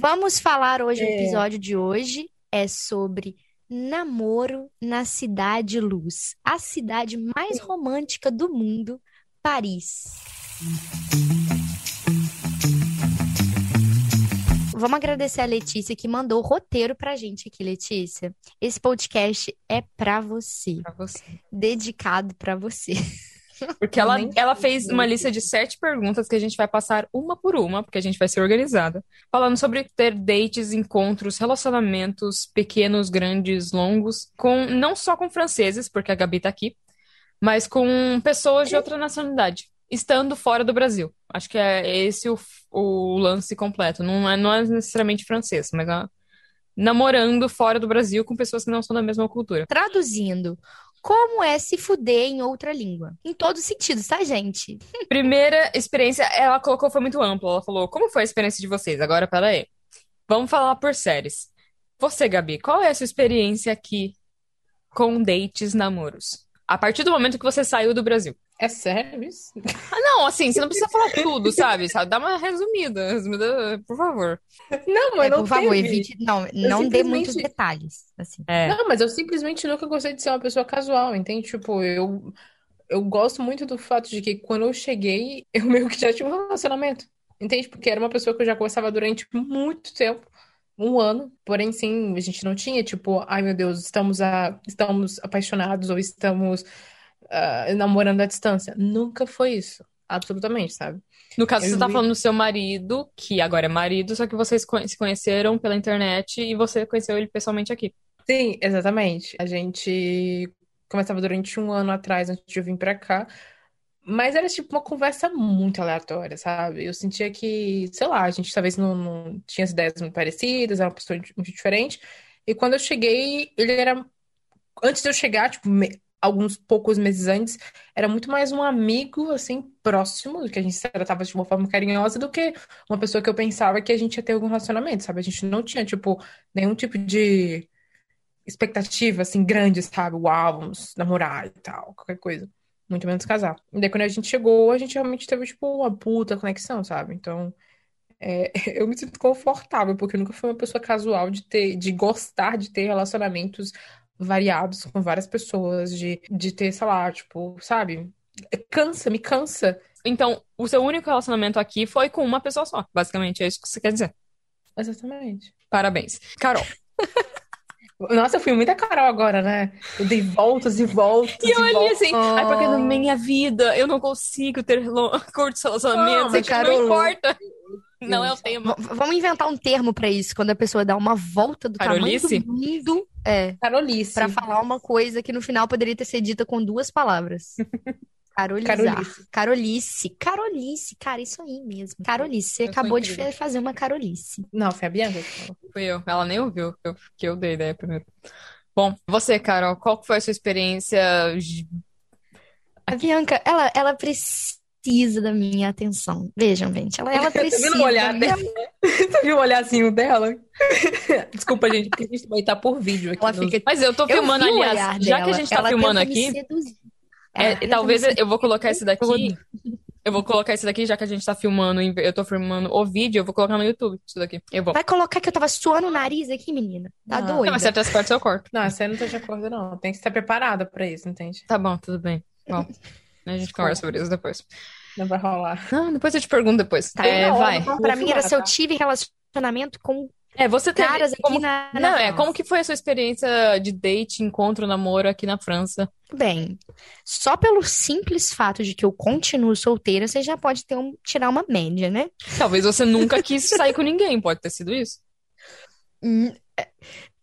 Vamos falar hoje, o é. episódio de hoje é sobre namoro na Cidade Luz, a cidade mais romântica do mundo, Paris. Vamos agradecer a Letícia que mandou o roteiro pra gente aqui, Letícia. Esse podcast é pra você. Pra você. Dedicado pra você. Porque ela, ela fez uma lista de sete perguntas que a gente vai passar uma por uma, porque a gente vai ser organizada. Falando sobre ter dates, encontros, relacionamentos pequenos, grandes, longos, com não só com franceses, porque a Gabi tá aqui, mas com pessoas de outra nacionalidade, estando fora do Brasil. Acho que é esse o, o lance completo. Não é, não é necessariamente francês, mas é namorando fora do Brasil com pessoas que não são da mesma cultura. Traduzindo, como é se fuder em outra língua. Em todos os sentidos, tá, gente? Primeira experiência, ela colocou, foi muito ampla. Ela falou, como foi a experiência de vocês? Agora, peraí. Vamos falar por séries. Você, Gabi, qual é a sua experiência aqui com dates, namoros? A partir do momento que você saiu do Brasil. É sério isso? Ah, não, assim, você não precisa falar tudo, sabe? sabe? Dá uma resumida, resumida, por favor. Não, mas é, não Por favor, evite, não, não simplesmente... dê muitos detalhes, assim. É. Não, mas eu simplesmente nunca gostei de ser uma pessoa casual, entende? Tipo, eu, eu gosto muito do fato de que quando eu cheguei, eu meio que já tinha um relacionamento, entende? Porque era uma pessoa que eu já conversava durante muito tempo, um ano, porém, sim, a gente não tinha, tipo, ai meu Deus, estamos, a, estamos apaixonados ou estamos uh, namorando à distância. Nunca foi isso. Absolutamente, sabe? No caso, eu você tá falando do seu marido, que agora é marido, só que vocês se conheceram pela internet e você conheceu ele pessoalmente aqui. Sim, exatamente. A gente começava durante um ano atrás, antes de eu vir pra cá. Mas era tipo uma conversa muito aleatória, sabe? Eu sentia que, sei lá, a gente talvez não, não tinha as ideias muito parecidas, era uma pessoa muito diferente. E quando eu cheguei, ele era. Antes de eu chegar, tipo, alguns poucos meses antes, era muito mais um amigo, assim, próximo, que a gente se tratava de uma forma carinhosa, do que uma pessoa que eu pensava que a gente ia ter algum relacionamento, sabe? A gente não tinha, tipo, nenhum tipo de expectativa, assim, grande, sabe? Uau, vamos namorar e tal, qualquer coisa. Muito menos casar. E daí, quando a gente chegou, a gente realmente teve, tipo, uma puta conexão, sabe? Então, é, eu me sinto confortável, porque eu nunca fui uma pessoa casual de ter, de gostar de ter relacionamentos variados com várias pessoas, de, de ter, sei lá, tipo, sabe? Cansa, me cansa. Então, o seu único relacionamento aqui foi com uma pessoa só, basicamente, é isso que você quer dizer. Exatamente. Parabéns. Carol. Nossa, eu fui muita Carol agora, né? Eu dei voltas e voltas. E eu ali assim, ai, porque na minha vida eu não consigo ter curtos relacionamentos, não, Carol, não importa. Não é o tema. Vamos inventar um termo para isso, quando a pessoa dá uma volta do Carolice? tamanho do mundo. É. Carolice. Pra falar uma coisa que no final poderia ter sido dita com duas palavras. Carolizar. Carolice. Carolice. Carolice. Cara, isso aí mesmo. Carolice. Você eu acabou de fazer uma Carolice. Não, foi a Bianca. Fui eu. Ela nem ouviu eu, que eu dei ideia primeiro. Bom, você, Carol, qual foi a sua experiência? A Bianca, ela, ela precisa precisa da minha atenção. Vejam, gente, ela, ela precisa. Você viu o olhar minha... dela? Você viu o olhazinho dela? Desculpa, gente, porque a gente vai estar por vídeo aqui. No... Fica... Mas eu tô filmando, eu aliás, já que a gente tá ela filmando aqui. É, talvez eu vou colocar esse daqui. Eu vou colocar esse daqui, já que a gente tá filmando, eu tô filmando o vídeo, eu vou colocar no YouTube isso daqui. Eu vou. Vai colocar que eu tava suando o nariz aqui, menina. Tá doido. Não, mas certas partes eu corto. Não, você não tá de acordo, não. Tem que estar preparada pra isso, entende? Tá bom, tudo bem. Bom, a gente conversa sobre isso depois. Não vai rolar. Não, depois eu te pergunto depois. Tá, é, não, vai. Pra mim era se eu tive relacionamento com é, você teve, caras aqui como, na, na Não, é, como que foi a sua experiência de date, encontro, namoro aqui na França? Bem, só pelo simples fato de que eu continuo solteira, você já pode ter um, tirar uma média, né? Talvez você nunca quis sair com ninguém, pode ter sido isso. Hum, é,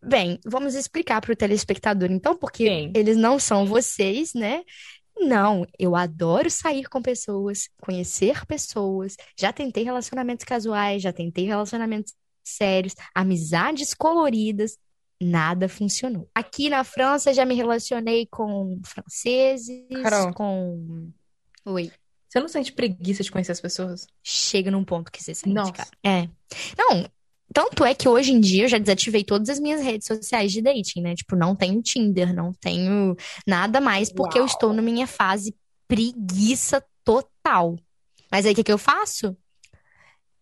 bem, vamos explicar para o telespectador, então, porque eles não são vocês, né? Não, eu adoro sair com pessoas, conhecer pessoas. Já tentei relacionamentos casuais, já tentei relacionamentos sérios, amizades coloridas. Nada funcionou. Aqui na França já me relacionei com franceses, Carol. com. Oi. Você não sente preguiça de conhecer as pessoas? Chega num ponto que você sente, Nossa. cara. É. Não, tanto é que hoje em dia eu já desativei todas as minhas redes sociais de dating, né? Tipo, não tenho Tinder, não tenho nada mais, porque Uau. eu estou na minha fase preguiça total. Mas aí o que, que eu faço?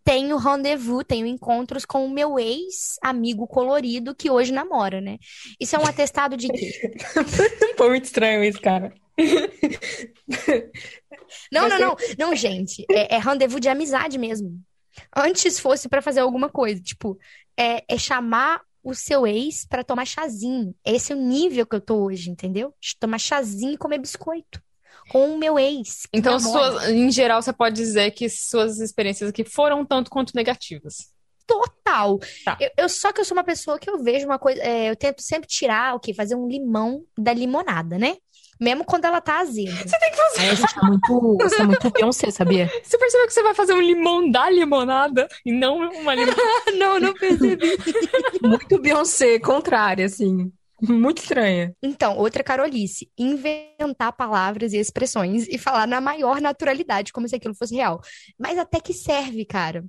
tenho rendezvous, tenho encontros com o meu ex-amigo colorido que hoje namora, né? Isso é um atestado de quê? Muito estranho isso, cara. Não, não, não. Não, gente. É, é rendezvous de amizade mesmo. Antes fosse para fazer alguma coisa. Tipo, é, é chamar o seu ex para tomar chazinho. Esse é o nível que eu tô hoje, entendeu? De tomar chazinho e comer biscoito com o meu ex. Então, suas, em geral, você pode dizer que suas experiências aqui foram tanto quanto negativas. Total. Tá. Eu, eu, só que eu sou uma pessoa que eu vejo uma coisa. É, eu tento sempre tirar o quê? Fazer um limão da limonada, né? Mesmo quando ela tá azeda. Você tem que fazer. Aí a gente é muito, você é muito Beyoncé, sabia? Você percebeu que você vai fazer um limão da limonada e não uma limonada? não, não percebi. muito Beyoncé, contrária, assim. Muito estranha. Então, outra carolice, inventar palavras e expressões e falar na maior naturalidade, como se aquilo fosse real. Mas até que serve, cara.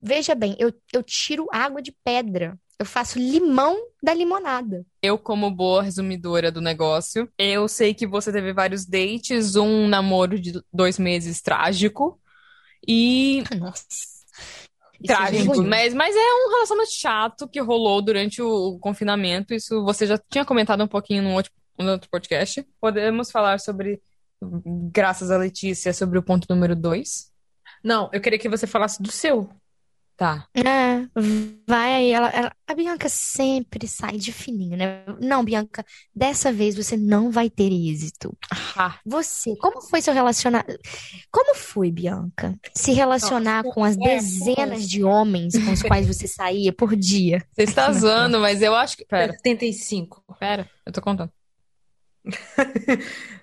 Veja bem, eu, eu tiro água de pedra. Eu faço limão da limonada. Eu, como boa resumidora do negócio, eu sei que você teve vários dates, um namoro de dois meses trágico. E. Nossa. É trágico, mas, mas é um relacionamento chato que rolou durante o, confinamento. Isso você já tinha comentado um pouquinho no outro, no outro podcast. Podemos falar sobre, graças a Letícia, sobre o ponto número dois? Não, eu queria que você falasse do seu. Tá. É, vai aí. Ela, ela, a Bianca sempre sai de fininho, né? Não, Bianca, dessa vez você não vai ter êxito. Ah. Você, como foi seu relacionamento? Como foi, Bianca, se relacionar com as é, dezenas de homens com os quais você saía por dia? Você está zoando, mas eu acho que. Pera. 75. Pera, eu tô contando.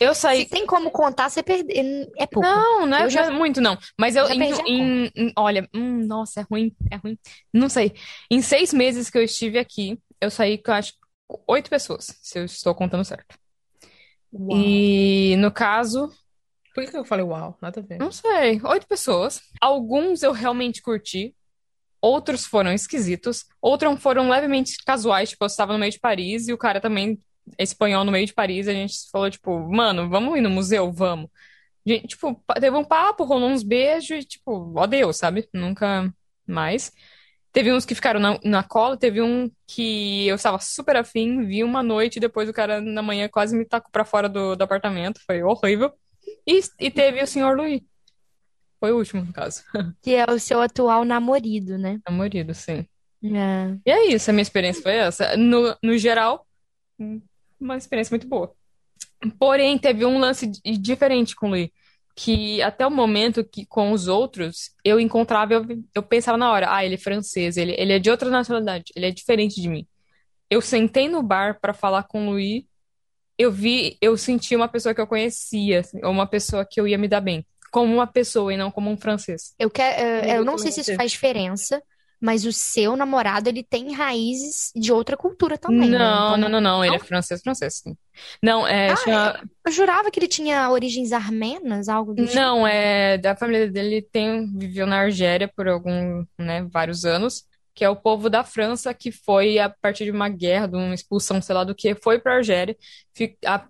Eu saí. Se tem como contar, você perdeu. É pouco. Não, não é já... muito, não. Mas eu. Em, em, em, olha, hum, nossa, é ruim, é ruim. Não sei. Em seis meses que eu estive aqui, eu saí com, acho, oito pessoas, se eu estou contando certo. Uau. E no caso. Por que eu falei uau? Nada a ver. Não sei. Oito pessoas. Alguns eu realmente curti. Outros foram esquisitos. Outros foram levemente casuais. Tipo, eu estava no meio de Paris e o cara também espanhol no meio de Paris, a gente falou, tipo, mano, vamos ir no museu? Vamos. Gente, tipo, teve um papo, rolou uns beijos e, tipo, ó Deus, sabe? Nunca mais. Teve uns que ficaram na, na cola, teve um que eu estava super afim, vi uma noite e depois o cara na manhã quase me tacou pra fora do, do apartamento, foi horrível. E, e teve o senhor Luiz. Foi o último, no caso. Que é o seu atual namorado, né? Namorado, sim. É. E é isso, a minha experiência foi essa. No, no geral, uma experiência muito boa. Porém, teve um lance diferente com o Lee, que até o momento que com os outros eu encontrava, eu, eu pensava na hora, ah, ele é francês, ele, ele é de outra nacionalidade, ele é diferente de mim. Eu sentei no bar para falar com o Louis, eu vi, eu senti uma pessoa que eu conhecia, assim, uma pessoa que eu ia me dar bem, como uma pessoa e não como um francês. Eu, quero, eu, eu não sei se isso faz diferença, mas o seu namorado, ele tem raízes de outra cultura também. Não, né? então, não, não, não, Ele é francês, francês, sim. Não, é. Ah, chama... Eu jurava que ele tinha origens armenas, algo do tipo. Não, é. Da família dele tem, viveu na Argélia por algum, né, vários anos. Que é o povo da França que foi a partir de uma guerra, de uma expulsão, sei lá do que, foi pra Argélia.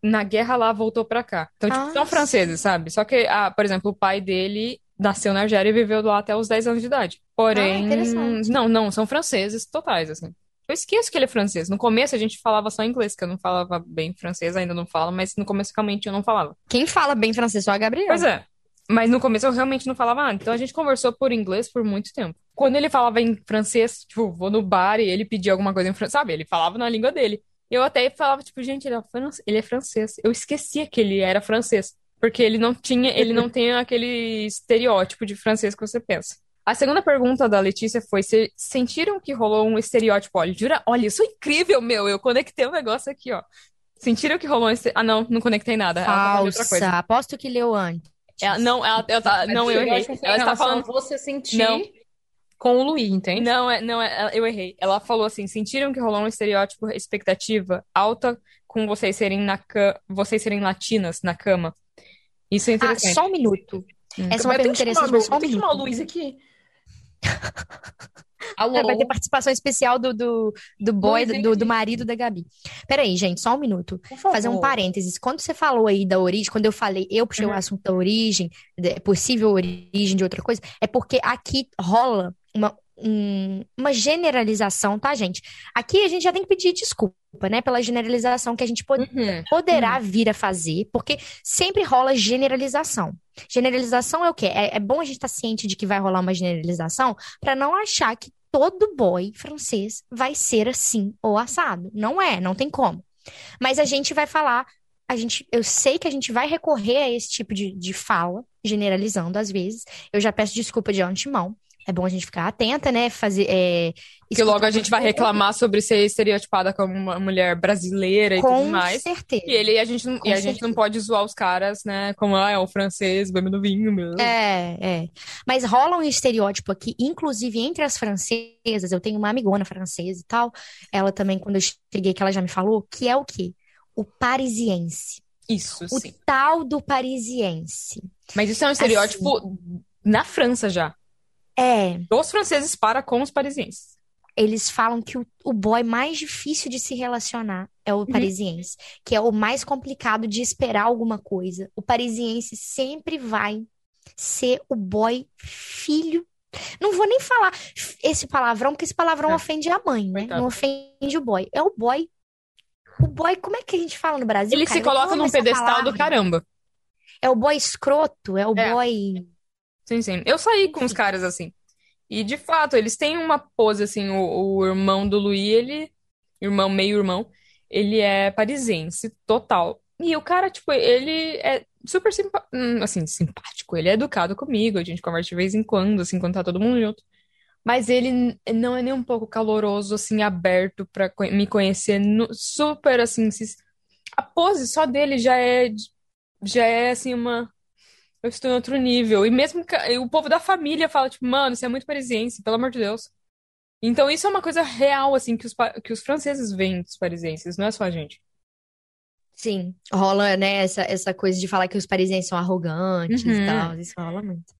Na guerra lá voltou pra cá. Então, tipo, ah, são franceses, sabe? Só que, ah, por exemplo, o pai dele nasceu na Argélia e viveu lá até os 10 anos de idade. Porém, ah, não, não, são franceses totais, assim. Eu esqueço que ele é francês. No começo a gente falava só inglês, que eu não falava bem francês, ainda não falo, mas no começo realmente eu não falava. Quem fala bem francês só a Gabriela. Pois é. Mas no começo eu realmente não falava nada. Então a gente conversou por inglês por muito tempo. Quando ele falava em francês, tipo, vou no bar e ele pedia alguma coisa em francês, sabe? Ele falava na língua dele. Eu até falava, tipo, gente, ele é, ele é francês. Eu esquecia que ele era francês. Porque ele não tinha, ele não tem aquele estereótipo de francês que você pensa. A segunda pergunta da Letícia foi: se sentiram que rolou um estereótipo? Olha, jura, olha, isso é incrível, meu. Eu conectei um negócio aqui, ó. Sentiram que rolou um estereótipo? Ah, não, não conectei nada. Falsa. Aposto que leu antes. Ela, não, ela, ela tá, não, eu errei. Ela está falando. Você sentir não. com o Luiz, entende? Não, é, não, é, eu errei. Ela falou assim: sentiram que rolou um estereótipo, expectativa alta com vocês serem na vocês serem latinas na cama? Isso é interessante. Ah, só um minuto. Hum. Essa é uma pergunta interessante, mas só um minuto. Tem que chamar o Luiz aqui. Alô? Vai ter participação especial do, do, do boy, do, do marido da Gabi. Peraí, gente, só um minuto. Fazer um parênteses. Quando você falou aí da origem, quando eu falei, eu puxei uhum. o assunto da origem, possível origem de outra coisa, é porque aqui rola uma, um, uma generalização, tá, gente? Aqui a gente já tem que pedir desculpa, né, pela generalização que a gente pod uhum, poderá uhum. vir a fazer, porque sempre rola generalização. Generalização é o quê? É, é bom a gente estar tá ciente de que vai rolar uma generalização para não achar que todo boy francês vai ser assim ou assado. Não é, não tem como. Mas a gente vai falar, a gente, eu sei que a gente vai recorrer a esse tipo de, de fala, generalizando às vezes. Eu já peço desculpa de antemão é bom a gente ficar atenta, né? Fazer. É, que logo a gente vai reclamar sobre ser estereotipada como uma mulher brasileira e Com tudo mais. Com certeza. E ele, a gente, não, e a gente não pode zoar os caras, né? Como, ah, é o francês bebendo vinho mesmo. É, é. Mas rola um estereótipo aqui, inclusive entre as francesas. Eu tenho uma amigona francesa e tal. Ela também, quando eu cheguei, que ela já me falou, que é o quê? O parisiense. Isso, o sim. O tal do parisiense. Mas isso é um estereótipo assim, na França já. É. Dos franceses para com os parisienses. Eles falam que o, o boy mais difícil de se relacionar é o uhum. parisiense, que é o mais complicado de esperar alguma coisa. O parisiense sempre vai ser o boy filho. Não vou nem falar esse palavrão, porque esse palavrão é. ofende a mãe, né? Não ofende o boy. É o boy. O boy, como é que a gente fala no Brasil? Ele cara? se coloca num pedestal do caramba. É o boy escroto, é o é. boy Sim, sim. Eu saí com os caras assim. E de fato, eles têm uma pose assim. O, o irmão do Louis, ele. Irmão, meio irmão, ele é parisiense, total. E o cara, tipo, ele é super simpa hum, assim, simpático. Ele é educado comigo, a gente conversa de vez em quando, assim, quando tá todo mundo junto. Mas ele não é nem um pouco caloroso, assim, aberto para me conhecer. No, super, assim, a pose só dele já é, já é, assim, uma eu estou em outro nível. E mesmo que, o povo da família fala, tipo, mano, isso é muito parisiense, pelo amor de Deus. Então isso é uma coisa real, assim, que os, que os franceses veem dos parisienses, não é só a gente. Sim, rola, né, essa, essa coisa de falar que os parisienses são arrogantes uhum. e tal, isso rola muito.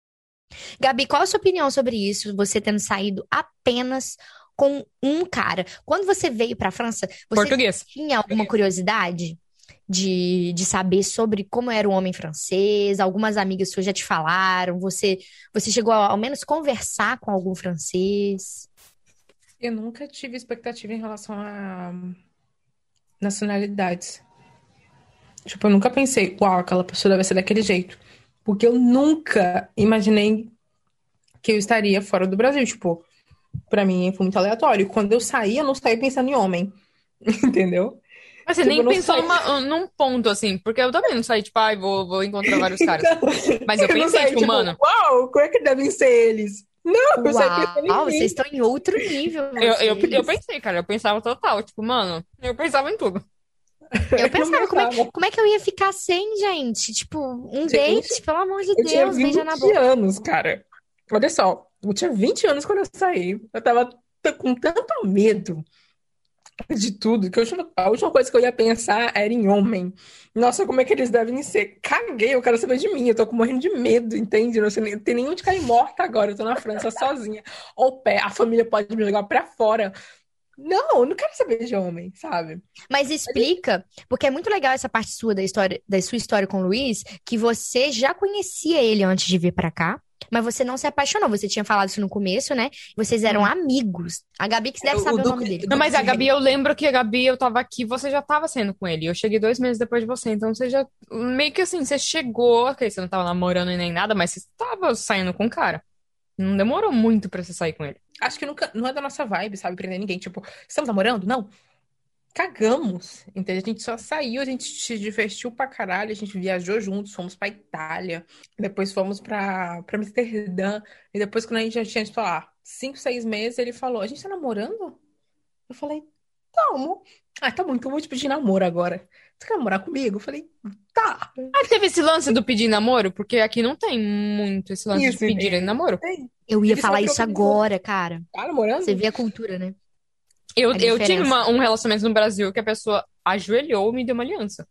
Gabi, qual a sua opinião sobre isso? Você tendo saído apenas com um cara. Quando você veio para a França, você Português. tinha alguma curiosidade? De, de saber sobre como era o homem francês. Algumas amigas suas já te falaram. Você, você chegou a, ao menos conversar com algum francês? Eu nunca tive expectativa em relação a nacionalidades. Tipo, eu nunca pensei, uau, aquela pessoa deve ser daquele jeito. Porque eu nunca imaginei que eu estaria fora do Brasil. Tipo, pra mim foi muito aleatório. Quando eu saí, eu não saí pensando em homem. Entendeu? Mas você tipo, nem pensou numa, num ponto, assim, porque eu também não saí, tipo, ai, vou, vou encontrar vários caras. Mas eu, eu pensei, saí, tipo, mano. Uau, como é que devem ser eles? Não, eu Uau, vocês estão em outro nível. Eu, eu, eu, pensei, cara, eu pensava total, tipo, mano, eu pensava em tudo. Eu pensava, como é, como é que eu ia ficar sem, gente? Tipo, um gente, date, pelo amor de Deus, beija na boca. Anos, cara. Olha só, eu tinha 20 anos quando eu saí. Eu tava com tanto medo de tudo, que a última coisa que eu ia pensar era em homem. Nossa, como é que eles devem ser? Caguei, eu quero saber de mim, eu tô morrendo de medo, entende? Não sei, tem nenhum de cair morta agora, eu tô na França sozinha. Ou pé, a família pode me jogar pra fora. Não, eu não quero saber de homem, sabe? Mas explica, porque é muito legal essa parte sua da história, da sua história com o Luiz, que você já conhecia ele antes de vir para cá. Mas você não se apaixonou. Você tinha falado isso no começo, né? Vocês eram hum. amigos. A Gabi que deve saber o, o nome dele. Não, mas a Gabi, eu lembro que a Gabi, eu tava aqui, você já tava saindo com ele. Eu cheguei dois meses depois de você. Então você já. Meio que assim, você chegou. Ok, você não tava namorando nem nada, mas você tava saindo com o cara. Não demorou muito pra você sair com ele. Acho que nunca, não é da nossa vibe, sabe? Prender ninguém. Tipo, estamos namorando? Não cagamos, entende? A gente só saiu, a gente se divertiu pra caralho, a gente viajou juntos, fomos pra Itália, depois fomos pra, pra Amsterdã, e depois quando a gente já tinha, tipo, lá, cinco, seis meses, ele falou, a gente tá namorando? Eu falei, tamo. Ah, tá bom, então eu vou te pedir namoro agora. Você quer namorar comigo? Eu falei, tá. Ah, teve esse lance do pedir namoro? Porque aqui não tem muito esse lance isso, de pedir namoro. Tem. Eu ia falar isso agora, cara. Tá namorando? Você vê a cultura, né? Eu, eu tive uma, um relacionamento no Brasil que a pessoa ajoelhou e me deu uma aliança.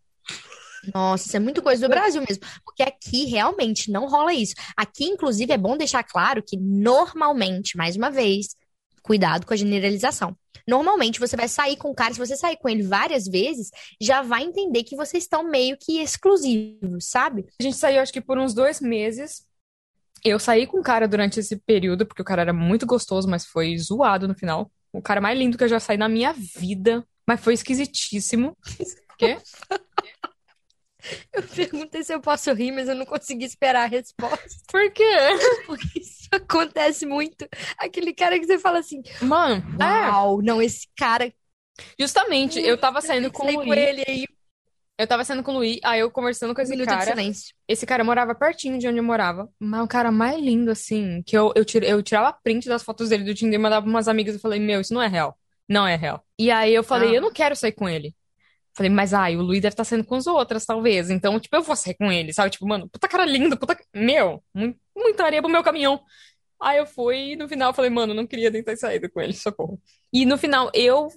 Nossa, isso é muito coisa do Brasil mesmo. Porque aqui realmente não rola isso. Aqui, inclusive, é bom deixar claro que normalmente, mais uma vez, Cuidado com a generalização. Normalmente você vai sair com o cara, se você sair com ele várias vezes, já vai entender que vocês estão meio que exclusivos, sabe? A gente saiu acho que por uns dois meses. Eu saí com o cara durante esse período, porque o cara era muito gostoso, mas foi zoado no final. O cara mais lindo que eu já saí na minha vida, mas foi esquisitíssimo. Quê? Eu perguntei se eu posso rir, mas eu não consegui esperar a resposta. Por quê? Porque isso acontece muito. Aquele cara que você fala assim, Mano, uau, não, esse cara. Justamente, eu tava saindo com o Luiz. ele aí. Eu tava saindo com o Luiz, aí eu conversando com esse Minuto de cara. silêncio. Esse cara morava pertinho de onde eu morava. Mas o cara mais lindo, assim, que eu, eu, tira- eu tirava print das fotos dele do Tinder e mandava pra umas amigas e falei, meu, isso não é real. Não é real. E aí eu falei, Ah. eu não quero sair com ele. Falei, mas ai, o Luiz deve estar saindo com as outras, talvez. Então, tipo, eu vou sair com ele, sabe? Tipo, mano, puta cara lindo, puta. Meu, mu- muita areia pro meu caminhão. Aí eu fui e no final eu falei, mano, não queria nem ter saído com ele, socorro. E no final eu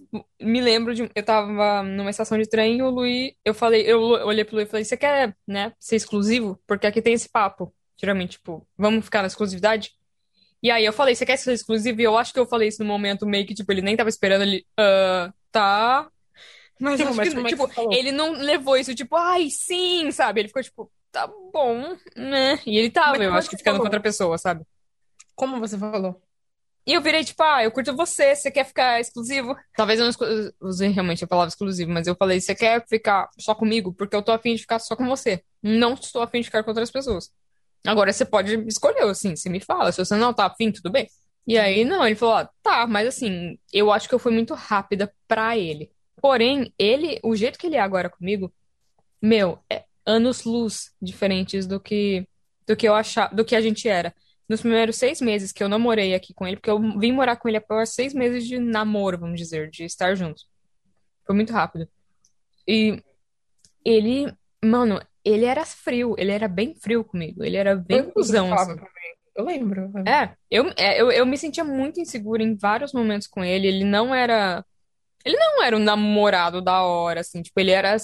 me lembro de. Eu tava numa estação de trem e o Luiz. Eu falei, eu olhei pro Luiz e falei, você quer, né, ser exclusivo? Porque aqui tem esse papo. Geralmente, tipo, vamos ficar na exclusividade? E aí eu falei, você quer ser exclusivo? E eu acho que eu falei isso no momento meio que, tipo, ele nem tava esperando, ele. "Ah, tá. Mas, acho Mas que, é tipo, falou? ele não levou isso, tipo, ai, sim, sabe? Ele ficou, tipo, tá bom, né? E ele tava, Mas eu acho é que ficando com falou? outra pessoa, sabe? Como você falou? E eu virei, tipo, ah, eu curto você, você quer ficar exclusivo? Talvez eu não usei realmente a palavra exclusivo, mas eu falei, você quer ficar só comigo? Porque eu tô afim de ficar só com você. Não estou afim de ficar com outras pessoas. Agora você pode escolher, assim, você me fala. Se você não tá afim, tudo bem. E aí, não, ele falou, ah, tá, mas assim, eu acho que eu fui muito rápida pra ele. Porém, ele, o jeito que ele é agora comigo, meu, é anos-luz diferentes do que do que eu achava, do que a gente era. Nos primeiros seis meses que eu namorei aqui com ele, porque eu vim morar com ele após seis meses de namoro, vamos dizer, de estar juntos. Foi muito rápido. E ele, mano, ele era frio, ele era bem frio comigo, ele era bem cuzão, assim. Eu lembro. eu lembro. É, eu, é, eu, eu me sentia muito insegura em vários momentos com ele. Ele não era. Ele não era um namorado da hora, assim. Tipo, ele era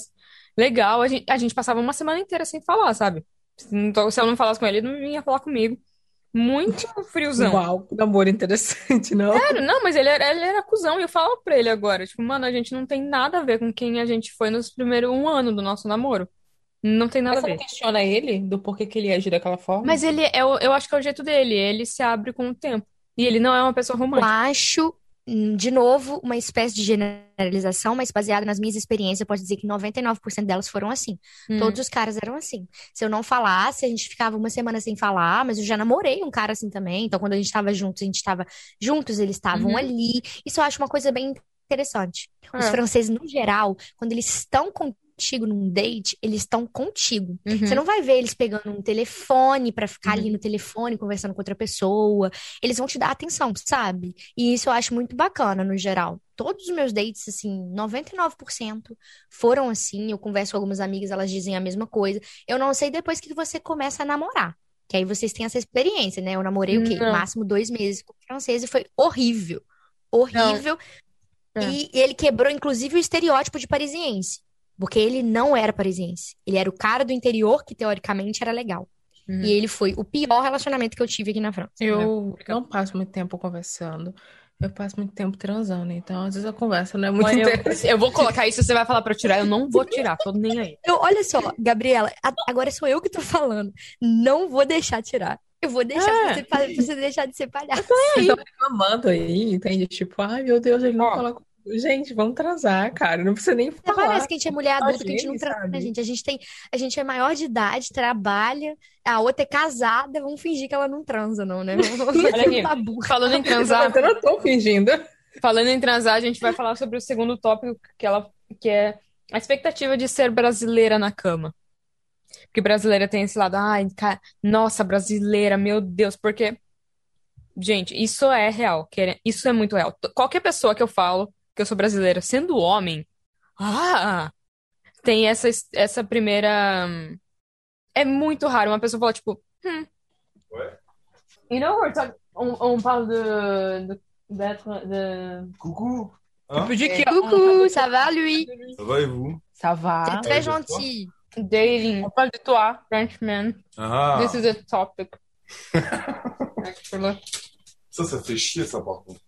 legal. A gente, a gente passava uma semana inteira sem falar, sabe? Então, se eu não falasse com ele, ele não vinha falar comigo. Muito friozão. Uau, que namoro interessante, não? Sério, não, mas ele era, ele era cuzão. E eu falo pra ele agora, tipo, mano, a gente não tem nada a ver com quem a gente foi nos primeiros um ano do nosso namoro. Não tem nada Mas a você não ver. questiona ele do porquê que ele age daquela forma? Mas ele, eu, eu acho que é o jeito dele. Ele se abre com o tempo. E ele não é uma pessoa Eu romântica. acho, hum, de novo, uma espécie de generalização, mas baseada nas minhas experiências, eu posso dizer que 99% delas foram assim. Hum. Todos os caras eram assim. Se eu não falasse, a gente ficava uma semana sem falar, mas eu já namorei um cara assim também. Então, quando a gente estava juntos, a gente estava juntos, eles estavam Uhum. ali. Isso eu acho uma coisa bem interessante. Os É. franceses, no geral, quando eles estão contigo num date, eles estão contigo. Uhum. Você não vai ver eles pegando um telefone pra ficar ali Uhum. no telefone conversando com outra pessoa. Eles vão te dar atenção, sabe? E isso eu acho muito bacana no geral. Todos os meus dates, assim, 99% foram assim. Eu converso com algumas amigas, elas dizem a mesma coisa. Eu não sei depois que você começa a namorar. Que aí vocês têm essa experiência, né? Eu namorei o quê? Não. Máximo dois meses com o francês e foi horrível. Horrível. É. E ele quebrou, inclusive, o estereótipo de parisiense. Porque ele não era parisiense. Ele era o cara do interior que, teoricamente, era legal. Uhum. E ele foi o pior relacionamento que eu tive aqui na França. Eu não passo muito tempo conversando. Eu passo muito tempo transando. Então, às vezes a conversa não é muito Mas eu, interessante. eu vou colocar isso, você vai falar pra eu tirar. Eu não vou tirar, tô nem aí. Eu, olha só, Gabriela, a- agora sou eu que tô falando. Não vou deixar tirar. Eu vou deixar É. você, você deixar de ser palhaço. Estão reclamando aí, entende? Tipo, ai meu Deus, ele não Ó. fala comigo. Gente, vamos transar, cara. Não precisa nem falar. parece que a gente é mulher adulta, que a gente não transa, né, gente? A gente tem, a gente é maior de idade, trabalha, a outra é casada, vamos fingir que ela não transa, não, né? Olha aqui. Falando em transar, Eu não tô fingindo. falando em transar, a gente vai falar sobre o segundo tópico, que ela, que é a expectativa de ser brasileira na cama. Porque brasileira tem esse lado, ai, cara, nossa, brasileira, meu Deus, porque, gente, isso é real, isso é muito real. Qualquer pessoa que eu falo que eu sou brasileira, sendo homem, ah, tem essa, essa primeira. É muito raro uma pessoa falar, tipo, hum. You know, we're talking, on, on parle de, de, de... Coucou Hein Pedir que Coucou, ça va, lui? Ça va et vous Ça C'est va. très je crois. gentil. dating On parle de toi. Frenchman. Ah This is a topic. Actually. Ça, ça fait chier, ça, par contre.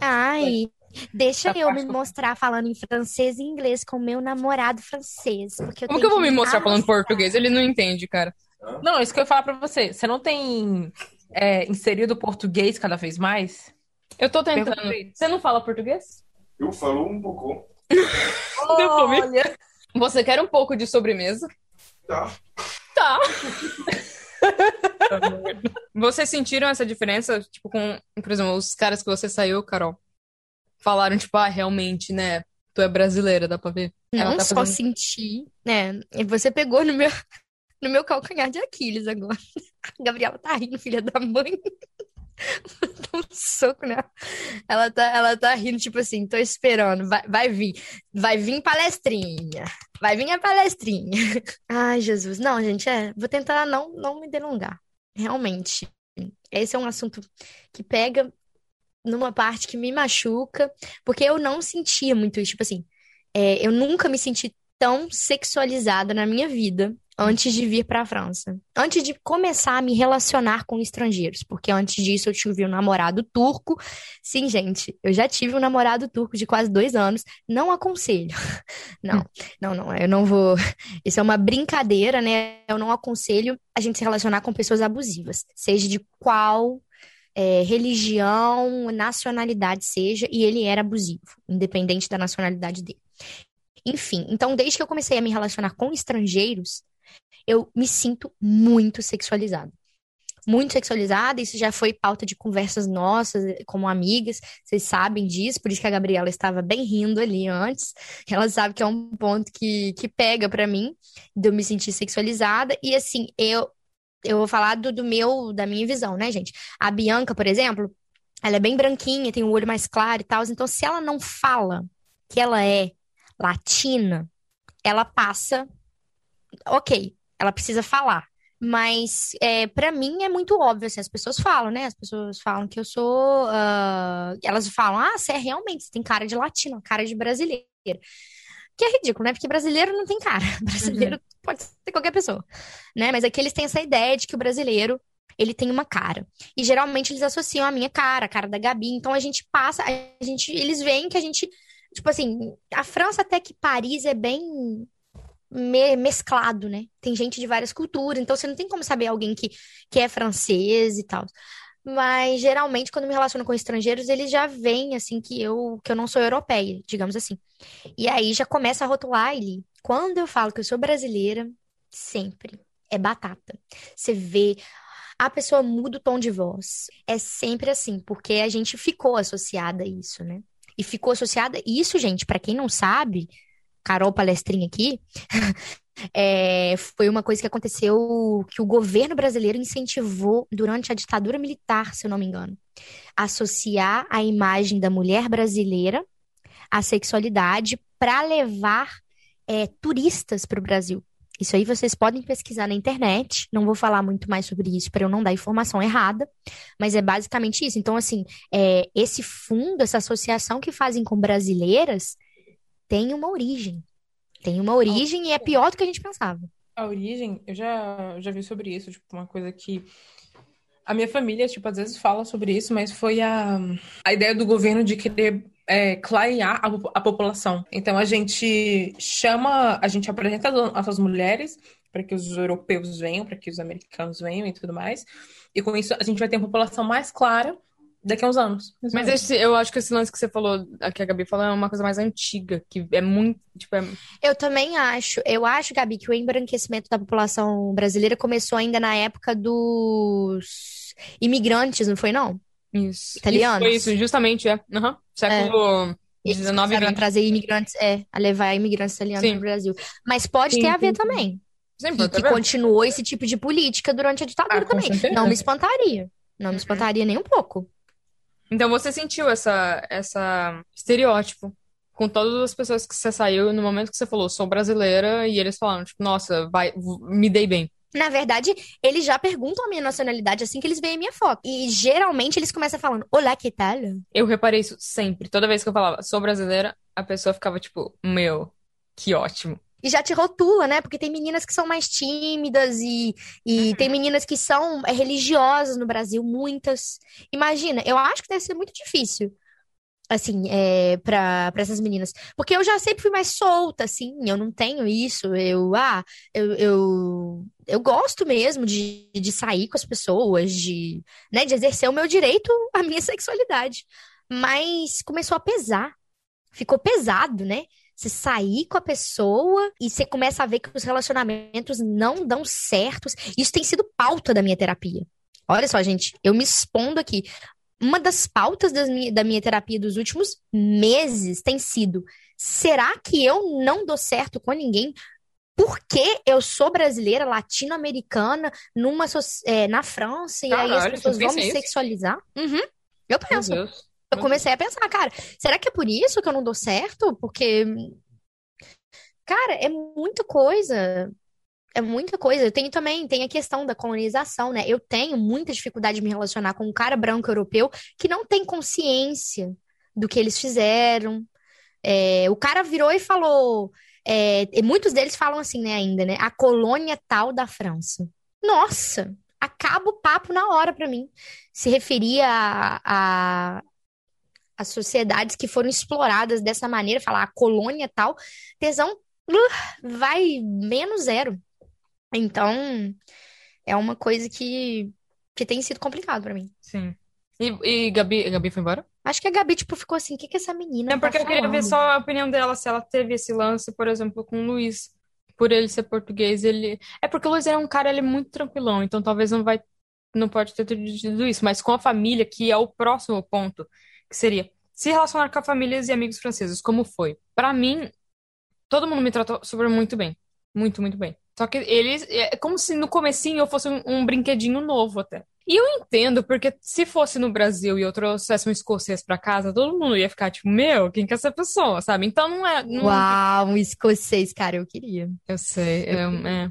Ai, deixa eu me mostrar falando em francês e inglês com meu namorado francês. Porque eu Como que eu vou me mostrar arrastar. falando português? Ele não entende, cara. Não, isso que eu ia falar pra você. Você não tem é, inserido o português cada vez mais? Eu tô tentando. Você não fala português? Eu falo um pouco. Olha! Você quer um pouco de sobremesa? Tá. Tá. Vocês sentiram essa diferença, tipo, com, por exemplo, os caras que você saiu, Carol? Falaram, tipo, ah, realmente, né? Tu é brasileira, dá pra ver. Ela Não tá só fazendo- sentir, né? E você pegou no meu, no meu calcanhar de Aquiles agora. A Gabriela tá rindo, filha da mãe. Um soco nela. Ela tá, ela tá rindo, tipo assim, tô esperando, vai, vai vir. Vai vir palestrinha. Vai vir a palestrinha. Ai, Jesus. Não, gente, é. Vou tentar não, não me delongar. Realmente. Esse é um assunto que pega numa parte que me machuca, porque eu não sentia muito isso. Tipo assim, é, eu nunca me senti tão sexualizada na minha vida antes de vir para a França. Antes de começar a me relacionar com estrangeiros, porque antes disso eu tive um namorado turco. Sim, gente, eu já tive um namorado turco de quase dois anos. Não aconselho. Não, não, não, eu não vou. Isso é uma brincadeira, né? Eu não aconselho a gente se relacionar com pessoas abusivas, seja de qual é, religião, nacionalidade seja, e ele era abusivo, independente da nacionalidade dele. Enfim, então desde que eu comecei a me relacionar com estrangeiros, eu me sinto muito sexualizada. Muito sexualizada, isso já foi pauta de conversas nossas como amigas, vocês sabem disso, por isso que a Gabriela estava bem rindo ali antes. Ela sabe que é um ponto que, que pega pra mim, de eu me sentir sexualizada, e assim, eu, eu vou falar do, do meu, da minha visão, né, gente? A Bianca, por exemplo, ela é bem branquinha, tem o olho mais claro e tal, então se ela não fala que ela é latina, ela passa, ok, ela precisa falar. Mas é, para mim é muito óbvio, assim, as pessoas falam, né? As pessoas falam que eu sou. ah, elas falam, ah, você é realmente, você tem cara de latino, cara de brasileira. Que é ridículo, né? Porque brasileiro não tem cara. Brasileiro pode ser qualquer pessoa, né? Mas aqui eles têm essa ideia de que o brasileiro, ele tem uma cara. E geralmente eles associam a minha cara, a cara da Gabi. Então a gente passa, a gente, eles veem que a gente, tipo assim, a França até que Paris é bem me- mesclado, né? Tem gente de várias culturas, então você não tem como saber alguém que, que é francês e tal. Mas geralmente, quando me relaciono com estrangeiros, eles já veem assim que eu que eu não sou europeia, digamos assim. E aí já começa a rotular ele. Quando eu falo que eu sou brasileira, sempre é batata. Você vê, a pessoa muda o tom de voz. É sempre assim, porque a gente ficou associada a isso, né? E ficou associada. Isso, gente, pra quem não sabe, Carol Palestrinha aqui, é, foi uma coisa que aconteceu que o governo brasileiro incentivou durante a ditadura militar, se eu não me engano, associar a imagem da mulher brasileira à sexualidade para levar é, turistas para o Brasil. Isso aí vocês podem pesquisar na internet. Não vou falar muito mais sobre isso para eu não dar informação errada, mas é basicamente isso. Então, assim, é, esse fundo, essa associação que fazem com brasileiras, tem uma origem. Tem uma origem e é pior do que a gente pensava. A origem, eu já, já vi sobre isso, tipo, uma coisa que a minha família, tipo, às vezes fala sobre isso, mas foi a, a ideia do governo de querer é, clarear a, a população. Então a gente chama, a gente apresenta as nossas mulheres para que os europeus venham, para que os americanos venham e tudo mais. E com isso a gente vai ter uma população mais clara daqui a uns anos. Mas esse- eu acho que esse lance que você falou, que a Gabi falou, é uma coisa mais antiga, que é muito, tipo, é- Eu também acho. Eu acho, Gabi, que o embranquecimento da população brasileira começou ainda na época dos imigrantes, não foi, não? isso. Italianos. Isso, foi isso, justamente, é. Aham. Século Eles 19 começaram a 20. trazer imigrantes, é, a levar imigrantes italianos Sim. para o Brasil. Mas pode Sim, ter a ver sim, sim. também. Sim, Que, que continuou esse tipo de política durante a ditadura Ah, também. certeza. Não me espantaria. Não me espantaria nem um pouco. Então você sentiu essa, essa estereótipo com todas as pessoas que você saiu no momento que você falou, sou brasileira, e eles falaram, tipo, nossa, vai, me dei bem. Na verdade, eles já perguntam a minha nacionalidade assim que eles veem a minha foto. E geralmente eles começam falando, Olá, que tal? Eu reparei isso sempre. Toda vez que eu falava, sou brasileira, a pessoa ficava tipo, meu, que ótimo. E já te rotula, né? Porque tem meninas que são mais tímidas e, e uhum. tem meninas que são é, religiosas no Brasil, muitas. Imagina, eu acho que deve ser muito difícil assim, é, para essas meninas. Porque eu já sempre fui mais solta, assim, eu não tenho isso. Eu, ah, eu, eu, eu gosto mesmo de, de sair com as pessoas, de, né, de exercer o meu direito à minha sexualidade. Mas começou a pesar. Ficou pesado, né? Você sair com a pessoa e você começa a ver que os relacionamentos não dão certos. Isso tem sido pauta da minha terapia. Olha só, gente, eu me expondo aqui uma das pautas minha, da minha terapia dos últimos meses tem sido: será que eu não dou certo com ninguém? Porque eu sou brasileira, latino-americana, numa é, na França, e aí as pessoas vão me sexualizar? Uhum. Eu penso. Eu comecei a pensar, cara, será que é por isso que eu não dou certo? Porque, cara, é muita coisa é muita coisa. Eu tenho também, tem a questão da colonização, né? Eu tenho muita dificuldade de me relacionar com um cara branco europeu que não tem consciência do que eles fizeram. É, o cara virou e falou. É, e muitos deles falam assim, né, ainda, né? A colônia tal da França. Nossa, acaba o papo na hora para mim. Se referia a, a, a, sociedades que foram exploradas dessa maneira, falar a colônia tal, tesão uh, vai menos zero. Então, é uma coisa que, que tem sido complicado para mim. Sim. E, e Gabi, Gabi foi embora? Acho que a Gabi, tipo, ficou assim, o que que essa menina É porque tá eu queria ver só a opinião dela, se ela teve esse lance, por exemplo, com o Luiz. Por ele ser português, ele... É porque o Luiz é um cara, ele é muito tranquilão, então talvez não vai... Não pode ter tudo isso, mas com a família, que é o próximo ponto, que seria se relacionar com famílias e amigos franceses, como foi? Para mim, todo mundo me tratou super muito bem. Muito, muito bem. Só que eles. É como se no comecinho eu fosse um, um, brinquedinho novo até. E eu entendo, porque se fosse no Brasil e eu trouxesse um escocês pra casa, todo mundo ia ficar tipo, meu, quem que é essa pessoa, sabe? Então não é. Não... Uau, um escocês, cara, eu queria. Eu sei, eu, é.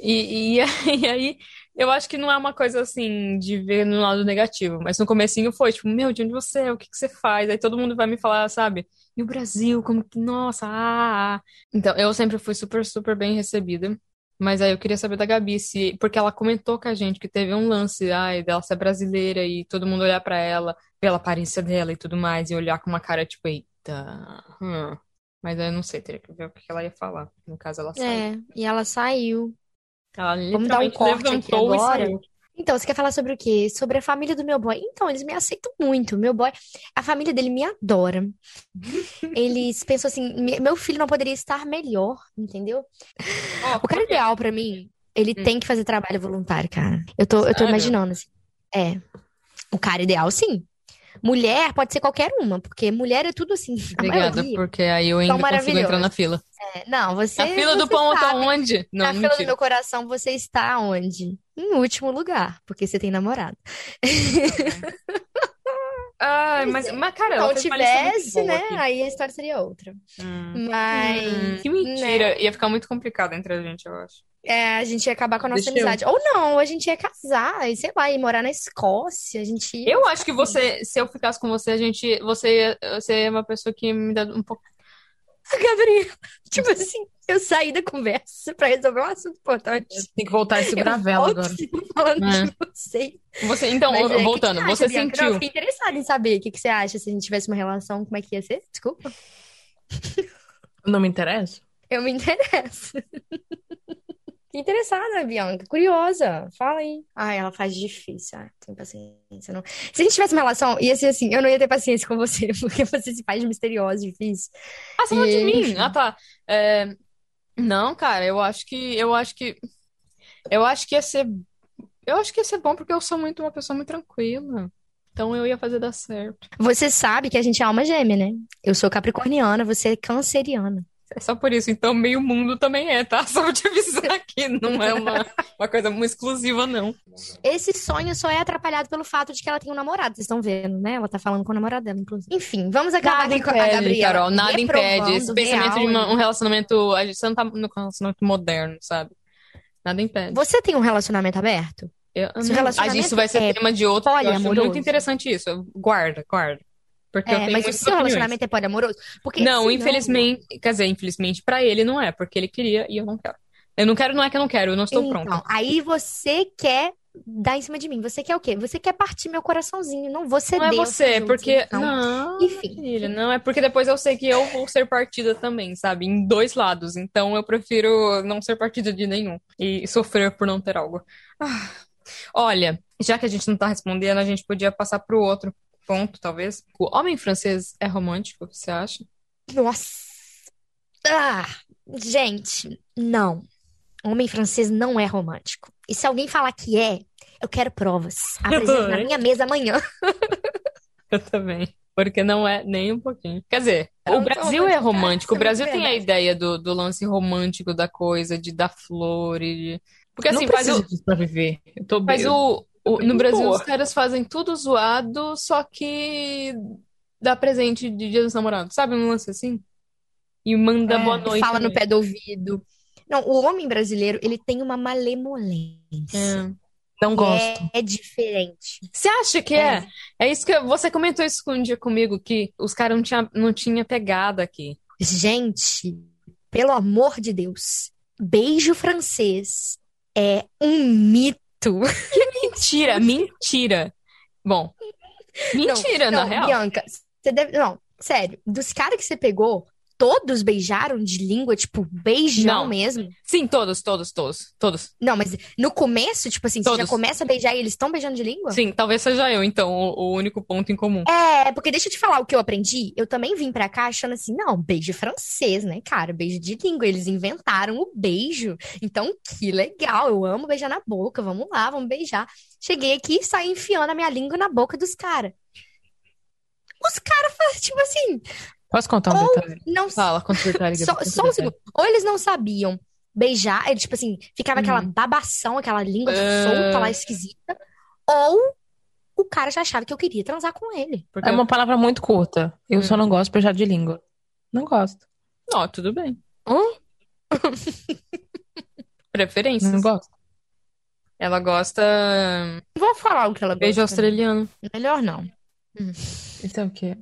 E, e, e aí eu acho que não é uma coisa assim de ver no lado negativo, mas no comecinho foi tipo, meu, de onde você é? O que que você faz? Aí todo mundo vai me falar, sabe? E o Brasil, como que, nossa, ah, ah. Então, eu sempre fui super, super bem recebida. Mas aí eu queria saber da Gabi, se, porque ela comentou com a gente que teve um lance, ai, dela ser brasileira e todo mundo olhar para ela, pela aparência dela e tudo mais, e olhar com uma cara tipo, eita. Hum. Mas aí eu não sei, teria que ver o que ela ia falar. No caso, ela saiu. É, e ela saiu. Ela Vamos dar um corte aqui agora. Então, você quer falar sobre o quê? Sobre a família do meu boy. Então, eles me aceitam muito. Meu boy, a família dele me adora. Eles pensam assim: meu filho não poderia estar melhor, entendeu? Oh, o cara ideal para mim, ele hum. tem que fazer trabalho voluntário, cara. Eu tô, eu tô imaginando assim. É. O cara ideal, sim. Mulher pode ser qualquer uma, porque mulher é tudo assim. Obrigada, porque aí eu ainda consigo entrar na fila. É, não, você. A fila você do pão tá onde? Não, na mentira. fila do meu coração você está onde? Em último lugar, porque você tem namorado. Ai, mas, é. mas cara, se não tivesse, né? Aqui. Aí a história seria outra. Hum. Mas. Hum, que mentira. Né? Ia ficar muito complicado entre a gente, eu acho. É, a gente ia acabar com a nossa Deixa amizade. Eu... Ou não, a gente ia casar, e sei lá, ia morar na Escócia, a gente ia... Eu acho que você, se eu ficasse com você, a gente, você ia, você é uma pessoa que me dá um pouco... Gabriel, tipo assim, eu saí da conversa pra resolver um assunto importante. Tem que voltar e segurar a vela agora. falando é. de você. Você, então, Mas, é, voltando, que que você, acha, sentiu... Não, eu fiquei interessada em saber o que, que você acha se a gente tivesse uma relação, como é que ia ser? Desculpa. Não me interessa? Eu me interesso. Interessada, Bianca, curiosa. Fala aí. Ai, ela faz difícil. Ah, tem paciência. Não. Se a gente tivesse uma relação, ia ser assim, eu não ia ter paciência com você, porque você se faz misteriosa, difícil. Ah, você e... de mim? Ah, tá. É... Não, cara, eu acho que. Eu acho que. Eu acho que ia ser. Eu acho que ia ser bom porque eu sou muito uma pessoa muito tranquila. Então eu ia fazer dar certo. Você sabe que a gente é alma gêmea, né? Eu sou capricorniana, você é canceriana. É só por isso. Então, meio mundo também é, tá? Só pra te avisar aqui. Não é uma, uma coisa muito exclusiva, não. Esse sonho só é atrapalhado pelo fato de que ela tem um namorado. Vocês estão vendo, né? Ela tá falando com o namorado dela, inclusive. Enfim, vamos acabar nada impede, com a Gabriela. Carol, nada impede. Esse pensamento real, de uma, um relacionamento. A gente não tá no relacionamento moderno, sabe? Nada impede. Você tem um relacionamento aberto? Eu, não, relacionamento isso vai ser é tema de outro. Olha, acho muito interessante isso. Guarda, guarda. Porque É, mas o seu opiniões. relacionamento é poliamoroso? Porque Não, senão- infelizmente, quer dizer, infelizmente pra ele não é, porque ele queria e eu não quero. Eu não quero, não é que eu não quero, eu não estou Então, pronta. aí você quer dar em cima de mim. Você quer o quê? Você quer partir meu coraçãozinho. Não vou ceder Não é você, porque. então. Não, Enfim. filha, não é porque depois eu sei que eu vou ser partida também, sabe? Em dois lados. Então eu prefiro não ser partida de nenhum e sofrer por não ter algo. Ah, Olha, já que a gente não tá respondendo, a gente podia passar pro outro ponto, talvez. O homem francês é romântico, você acha? Nossa. Ah, gente, não. Homem francês não é romântico. E se alguém falar que é, eu quero provas. Apresente na minha mesa amanhã. Eu também. Porque não é nem um pouquinho. Quer dizer, o tô Brasil é romântico. O Brasil tem a ideia do, do lance romântico da coisa, de dar flor e de... Porque assim, não faz o, pra viver. Eu tô Mas o, o- bem no Brasil boa. os caras fazem tudo zoado, só que dá presente de Dia dos Namorados, sabe? Um lance assim. E manda É, boa noite. Fala no pé do ouvido. Não, o homem brasileiro, ele tem uma malemolência. É. Não que gosto. É, é diferente. Você acha que é? É isso que você comentou isso um dia comigo, que os caras não tinha, não tinha pegada aqui. Gente, pelo amor de Deus, beijo francês é um mito. Mentira, mentira. Bom, mentira, na Não, real. Bianca, você deve. Não, sério, dos caras que você pegou, todos beijaram de língua, tipo, beijão Não. mesmo? Sim, todos, todos, todos, todos. Não, mas no começo, tipo assim, você já Todos. começa a beijar e eles estão beijando de língua? Sim, talvez seja eu, então, o, o único ponto em comum. É, porque deixa eu te falar o que eu aprendi. Eu também vim pra cá achando assim, não, beijo francês, né, cara? Beijo de língua. Eles inventaram o beijo. Então, que legal. Eu amo beijar na boca. Vamos lá, vamos beijar. Cheguei aqui e saí enfiando a minha língua na boca dos caras. Os caras tipo assim, Posso contar um detalhe? não Fala, conta o detalhe. só, só um segundo. Ou eles não sabiam beijar, ele, tipo assim, ficava aquela babação, aquela língua É. solta lá, esquisita. Ou o cara já achava que eu queria transar com ele. Porque... É uma palavra muito curta. Eu Hum. só não gosto de beijar de língua. Não gosto. Ó, tudo bem. Hã? Preferências. Não gosto. Ela gosta Vou falar o que ela beijo gosta. australiano. Melhor não. Isso é o quê?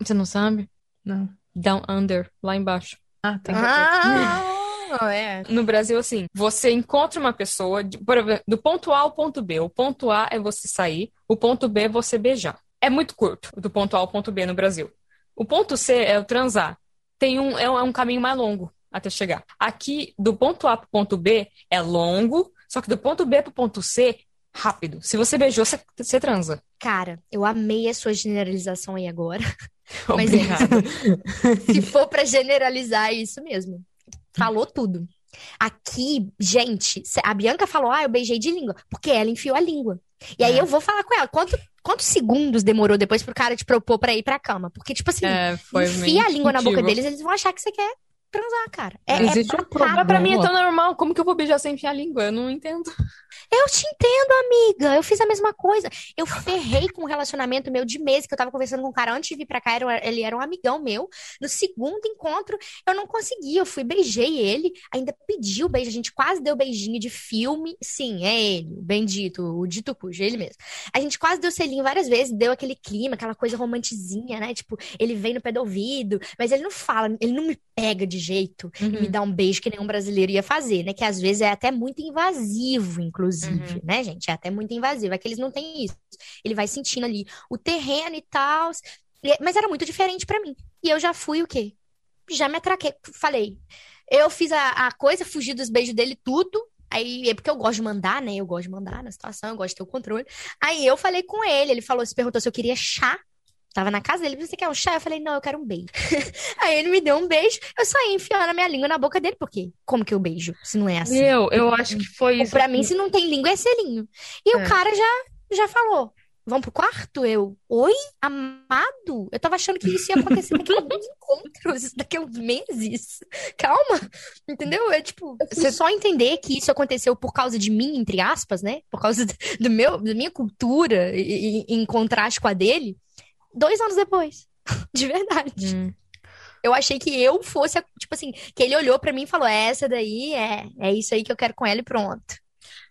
Você não sabe? Não. Down under, lá embaixo. Ah, tem. Ah, é. No Brasil, assim, você encontra uma pessoa, de- por exemplo, do ponto A ao ponto B. O ponto A é você sair, o ponto B é você beijar. É muito curto, do ponto A ao ponto B no Brasil. O ponto C é o transar. Tem um, é um, é caminho mais longo até chegar. Aqui, do ponto A pro ponto B, é longo, só que do ponto B pro ponto C, rápido. Se você beijou, você, você transa. Cara, eu amei a sua generalização aí agora. Mas é. Se for pra generalizar, é isso mesmo. Falou tudo. Aqui, gente, a Bianca falou, ah, eu beijei de língua, porque ela enfiou a língua. E aí É. eu vou falar com ela, quanto, quantos segundos demorou depois pro cara te propor pra ir pra cama? Porque, tipo assim, É, enfia a língua na boca deles, eles vão achar que você quer transar, cara. É, é Existe um batata. problema. Pra mim é tão normal. Como que eu vou beijar sem enfiar a língua? Eu não entendo. Eu te entendo, amiga. Eu fiz a mesma coisa. Eu ferrei com um relacionamento meu de meses que eu tava conversando com um cara antes de vir pra cá. Era, um- ele era um amigão meu. No segundo encontro, eu não consegui. Eu fui, beijei ele, ainda pedi o beijo. A gente quase deu beijinho de filme. Sim, é ele, o bendito, o dito cujo, ele mesmo. A gente quase deu selinho várias vezes, deu aquele clima, aquela coisa romantizinha, né? Tipo, ele vem no pé do ouvido, mas ele não fala, ele não me pega de jeito e me dá um beijo que nenhum brasileiro ia fazer, né? Que às vezes é até muito invasivo, inclusive, né, gente? É até muito invasivo. É que eles não têm isso. Ele vai sentindo ali o terreno e tal. Mas era muito diferente pra mim. E eu já fui o quê? Já me atraquei. Falei. Eu fiz a, a coisa, fugi dos beijos dele, tudo. Aí é porque eu gosto de mandar, né? Eu gosto de mandar na situação, eu gosto de ter o controle. Aí eu falei com ele, ele falou, se perguntou se eu queria chá. Tava na casa dele, você quer um chá? Eu falei, não, eu quero um beijo. Aí ele me deu um beijo, eu saí enfiando a minha língua na boca dele, porque como que eu beijo, se não é assim? Eu, eu acho que foi isso. Pra mim, se não tem língua, é selinho. E É. o cara já, já falou, vamos pro quarto? Eu, oi, amado? Eu tava achando que isso ia acontecer daqui a alguns encontros, daqui a uns meses. Calma, entendeu? É tipo, você só entender que isso aconteceu por causa de mim, entre aspas, né? Por causa do do meu, da minha cultura, e, e- em contraste com a dele, dois anos depois. De verdade. Hum. Eu achei que eu fosse, a- tipo assim, que ele olhou pra mim e falou: essa daí é, é isso aí que eu quero com ela e pronto.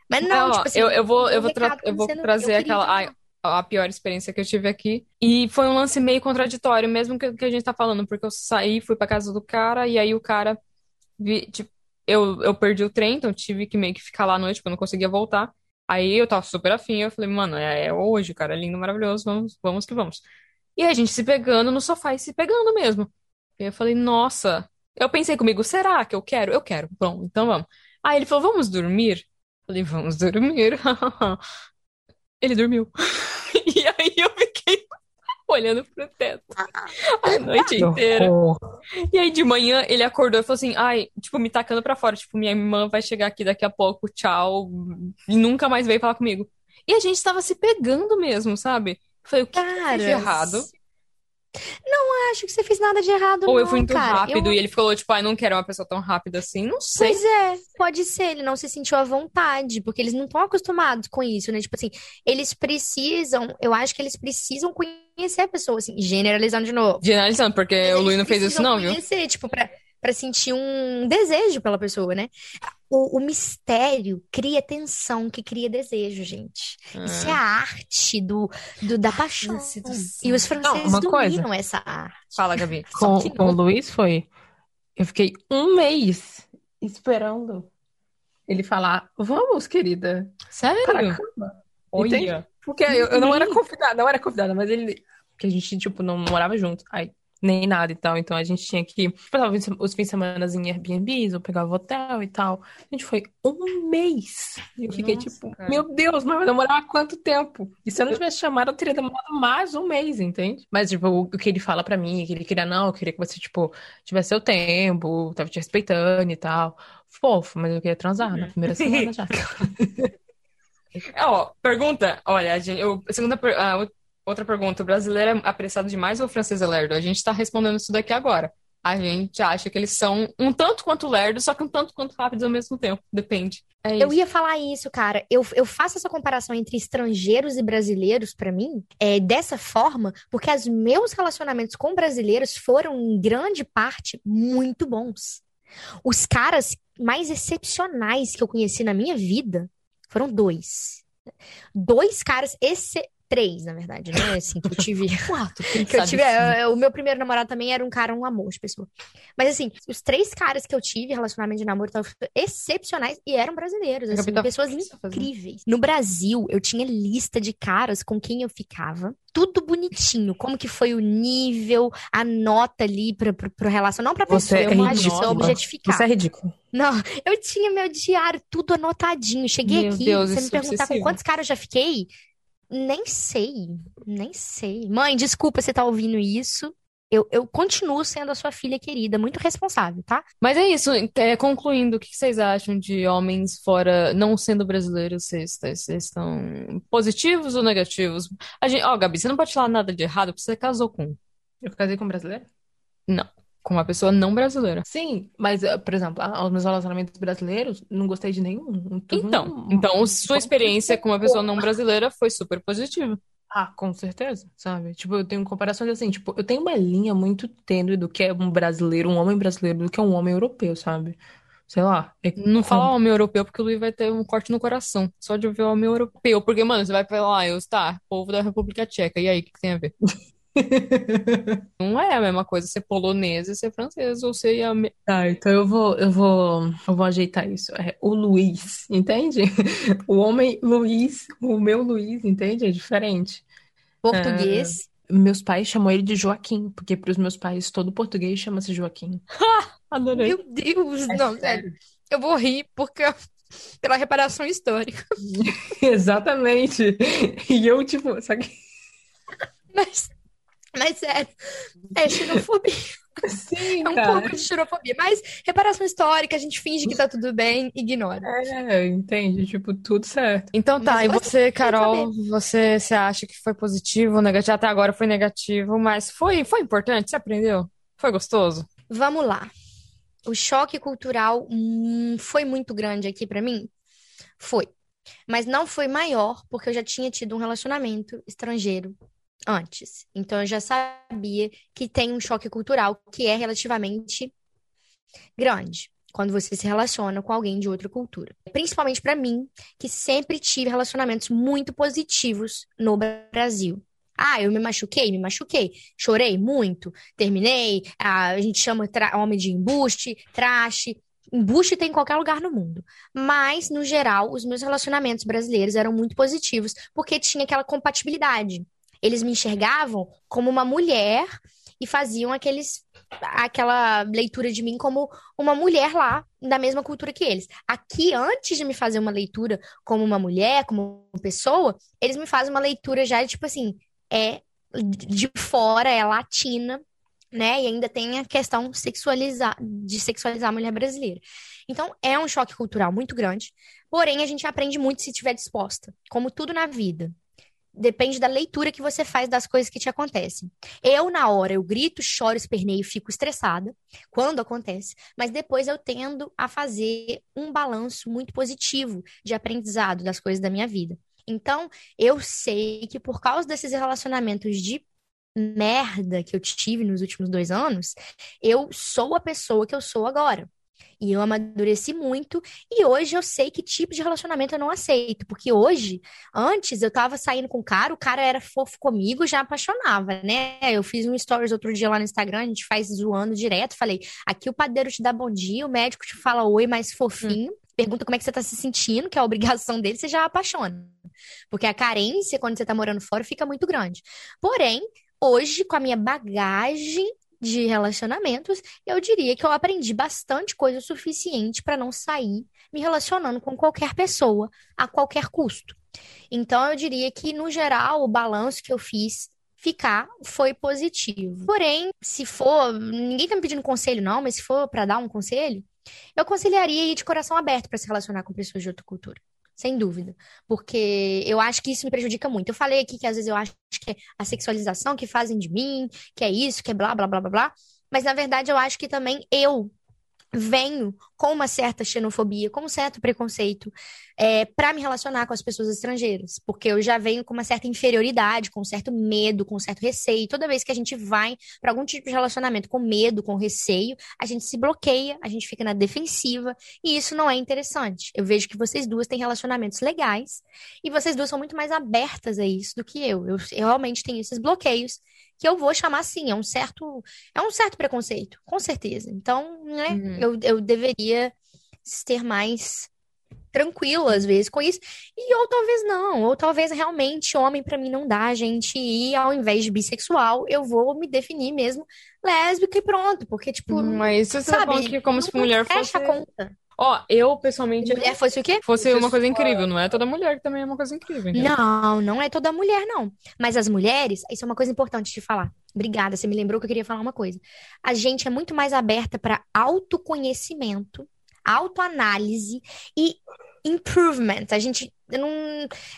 Mas não, Não, tipo assim, eu, eu vou, eu vou, tra- eu vou trazer eu aquela. ai, a pior experiência que eu tive aqui. E foi um lance meio contraditório, mesmo que, que a gente tá falando, porque eu saí, fui pra casa do cara, e aí o cara, vi, tipo, eu, eu perdi o trem, então tive que meio que ficar lá à noite, porque eu não conseguia voltar. Aí eu tava super afim, eu falei, mano, é, é hoje, cara, é lindo, maravilhoso, vamos, vamos que vamos. E a gente se pegando no sofá e se pegando mesmo. E eu falei, nossa. Eu pensei comigo, será que eu quero? Eu quero. Bom, então vamos. Aí ele falou, vamos dormir? Eu falei, vamos dormir. ele dormiu. E aí eu fiquei olhando pro teto a noite inteira. E aí de manhã ele acordou e falou assim: ai, tipo, me tacando pra fora. Tipo, minha irmã vai chegar aqui daqui a pouco, tchau. E nunca mais veio falar comigo. E a gente tava se pegando mesmo, sabe? Foi o que Cara, de errado? Não acho que você fez nada de errado, Ou não, eu fui muito cara. rápido eu... e ele falou, tipo, ai, ah, não quero uma pessoa tão rápida assim, não sei. Pois é, pode ser, ele não se sentiu à vontade, porque eles não estão acostumados com isso, né? Tipo assim, eles precisam, eu acho que eles precisam conhecer a pessoa, assim, generalizando de novo. Generalizando, porque o Luiz não fez isso não, viu? conhecer, tipo, pra para sentir um desejo pela pessoa, né? O, o, mistério cria tensão, que cria desejo, gente. Ah. Isso é a arte do, do da paixão. E os franceses Não, dominam coisa. essa arte. Fala, Gabi. Com, com o Luiz foi. Eu fiquei um mês esperando ele falar: Vamos, querida. Sério? Olha. Porque eu, eu não era convidada, não era convidada, mas ele. Porque a gente, tipo, não morava junto. Aí nem nada e tal. Então a gente tinha que. Passava os fins de semana em Airbnb, ou pegava hotel e tal. A gente foi um mês. E eu fiquei Nossa, tipo, cara. meu Deus, mas vai demorar quanto tempo? E se eu não tivesse chamado, eu teria demorado mais um mês, entende? Mas, tipo, o, que ele fala para mim, que ele queria, não, eu queria que você, tipo, tivesse seu tempo, tava te respeitando e tal. Fofo, mas eu queria transar na primeira semana já. Ó, pergunta, olha, eu, a segunda, a Outra pergunta: o brasileiro é apressado demais ou o francês é lerdo? A gente está respondendo isso daqui agora. A gente acha que eles são um tanto quanto lerdos, só que um tanto quanto rápidos ao mesmo tempo. Depende. É eu ia falar isso, cara. Eu, eu faço essa comparação entre estrangeiros e brasileiros, para mim, é, dessa forma, porque os meus relacionamentos com brasileiros foram, em grande parte, muito bons. Os caras mais excepcionais que eu conheci na minha vida foram dois. Dois caras esse Três, na verdade, né? Assim, que eu tive. Quatro. que eu tive. É, é, o meu primeiro namorado também era um cara, um amor de pessoa. Mas assim, os três caras que eu tive relacionamento de namoro estavam excepcionais e eram brasileiros, assim, pessoas tá incríveis. No Brasil, eu tinha lista de caras com quem eu ficava. Tudo bonitinho, como que foi o nível, a nota ali pra, pro, pro relação. Não pra pessoa, Você é eu ridículo. objetificar. Você é ridículo. Não, eu tinha meu diário tudo anotadinho. Cheguei meu aqui, Deus, você me é perguntar com quantos caras eu já fiquei, nem sei, nem sei. Mãe, desculpa você tá ouvindo isso. Eu, eu continuo sendo a sua filha querida, muito responsável, tá? Mas é isso, é, concluindo, o que vocês acham de homens fora, não sendo brasileiros, vocês, vocês estão positivos ou negativos? A gente, ó, Gabi, você não pode falar nada de errado porque você casou com. Eu casei com um brasileiro? Não com uma pessoa não brasileira. Sim, mas, eh, por exemplo, os meus relacionamentos brasileiros, não gostei de nenhum. então, então sua experiência com uma pessoa não brasileira foi super positiva. Ah, com certeza, sabe? Tipo, eu tenho comparações assim, tipo, eu tenho uma linha muito tênue do que é um brasileiro, um homem brasileiro, do que é um homem europeu, sabe? Sei lá. É... Não fala homem europeu porque o Luiz vai ter um corte no coração. Só de ouvir homem europeu. Porque, mano, você vai falar, ah, eu, tá, povo da República Tcheca. E aí, o que, que tem a ver? Não é a mesma coisa ser polonesa e ser francesa, ou ser... Tá, então eu vou, eu vou, eu vou ajeitar isso. É o Luiz, entende? O homem Luiz, o meu Luiz, entende? É diferente. Português. É, meus pais chamam ele de Joaquim, porque para os meus pais todo português chama-se Joaquim. Adorei. Meu Deus, é não, sério. Eu vou rir porque pela reparação histórica. Exatamente. E eu, tipo, sabe? Mas mas sério, é xenofobia. Sim, é um cara. pouco de xenofobia. Mas reparação histórica, a gente finge que tá tudo bem, ignora. É, entende? Tipo, tudo certo. Então tá, mas e você, Carol, você, você acha que foi positivo ou negativo? Até agora foi negativo, mas foi, foi importante? Você aprendeu? Foi gostoso? Vamos lá. O choque cultural hum, foi muito grande aqui para mim? Foi. Mas não foi maior, porque eu já tinha tido um relacionamento estrangeiro antes. Então eu já sabia que tem um choque cultural que é relativamente grande. quando você se relaciona com alguém de outra cultura. Principalmente para mim, que sempre tive relacionamentos muito positivos no Brasil. Ah, eu me machuquei, me machuquei. Chorei muito, terminei. Ah, a gente chama homem de embuste, traste. Embuste tem em qualquer lugar no mundo. Mas, no geral, os meus relacionamentos brasileiros eram muito positivos, porque tinha aquela compatibilidade. Eles me enxergavam como uma mulher e faziam aqueles aquela leitura de mim como uma mulher lá da mesma cultura que eles. Aqui, antes de me fazer uma leitura como uma mulher, como uma pessoa, eles me fazem uma leitura já tipo assim, é de fora, é latina, né? E ainda tem a questão sexualizar, de sexualizar a mulher brasileira. Então, é um choque cultural muito grande. Porém, a gente aprende muito se estiver disposta, como tudo na vida. Depende da leitura que você faz das coisas que te acontecem. Eu, na hora, eu grito, choro, esperneio, fico estressada quando acontece, mas depois eu tendo a fazer um balanço muito positivo de aprendizado das coisas da minha vida. Então, eu sei que por causa desses relacionamentos de merda que eu tive nos últimos dois anos, eu sou a pessoa que eu sou agora. E eu amadureci muito. E hoje eu sei que tipo de relacionamento eu não aceito. Porque hoje, antes, eu tava saindo com o cara, o cara era fofo comigo, já apaixonava, né? Eu fiz um stories outro dia lá no Instagram, a gente faz zoando direto. Falei: aqui o padeiro te dá bom dia, o médico te fala oi mais fofinho. Hum. Pergunta como é que você tá se sentindo, que é a obrigação dele, você já apaixona. Porque a carência, quando você tá morando fora, fica muito grande. Porém, hoje, com a minha bagagem de relacionamentos, eu diria que eu aprendi bastante coisa suficiente para não sair me relacionando com qualquer pessoa a qualquer custo. Então, eu diria que, no geral, o balanço que eu fiz ficar foi positivo. Porém, se for, ninguém tá me pedindo conselho não, mas se for para dar um conselho, eu aconselharia ir de coração aberto para se relacionar com pessoas de outra cultura sem dúvida. Porque eu acho que isso me prejudica muito. Eu falei aqui que às vezes eu acho que é a sexualização que fazem de mim, que é isso, que é blá, blá, blá, blá, blá. Mas na verdade eu acho que também eu venho com uma certa xenofobia, com um certo preconceito é, para me relacionar com as pessoas estrangeiras, porque eu já venho com uma certa inferioridade, com um certo medo, com um certo receio. Toda vez que a gente vai para algum tipo de relacionamento com medo, com receio, a gente se bloqueia, a gente fica na defensiva e isso não é interessante. Eu vejo que vocês duas têm relacionamentos legais e vocês duas são muito mais abertas a isso do que eu. Eu, eu realmente tenho esses bloqueios que eu vou chamar assim, é um certo, é um certo preconceito, com certeza. Então, né, uhum. eu, eu deveria ser mais tranquilo às vezes com isso. E ou talvez não, ou talvez realmente homem para mim não dá, gente, e ao invés de bissexual, eu vou me definir mesmo lésbica e pronto, porque tipo, hum, mas isso sabe, é que como se mulher fosse a conta. Ó, eu pessoalmente. Mulher fosse o quê? Fosse uma coisa incrível, não é toda mulher que também é uma coisa incrível. Não, não é toda mulher, não. Mas as mulheres, isso é uma coisa importante de falar. Obrigada, você me lembrou que eu queria falar uma coisa. A gente é muito mais aberta para autoconhecimento, autoanálise e improvement. A gente não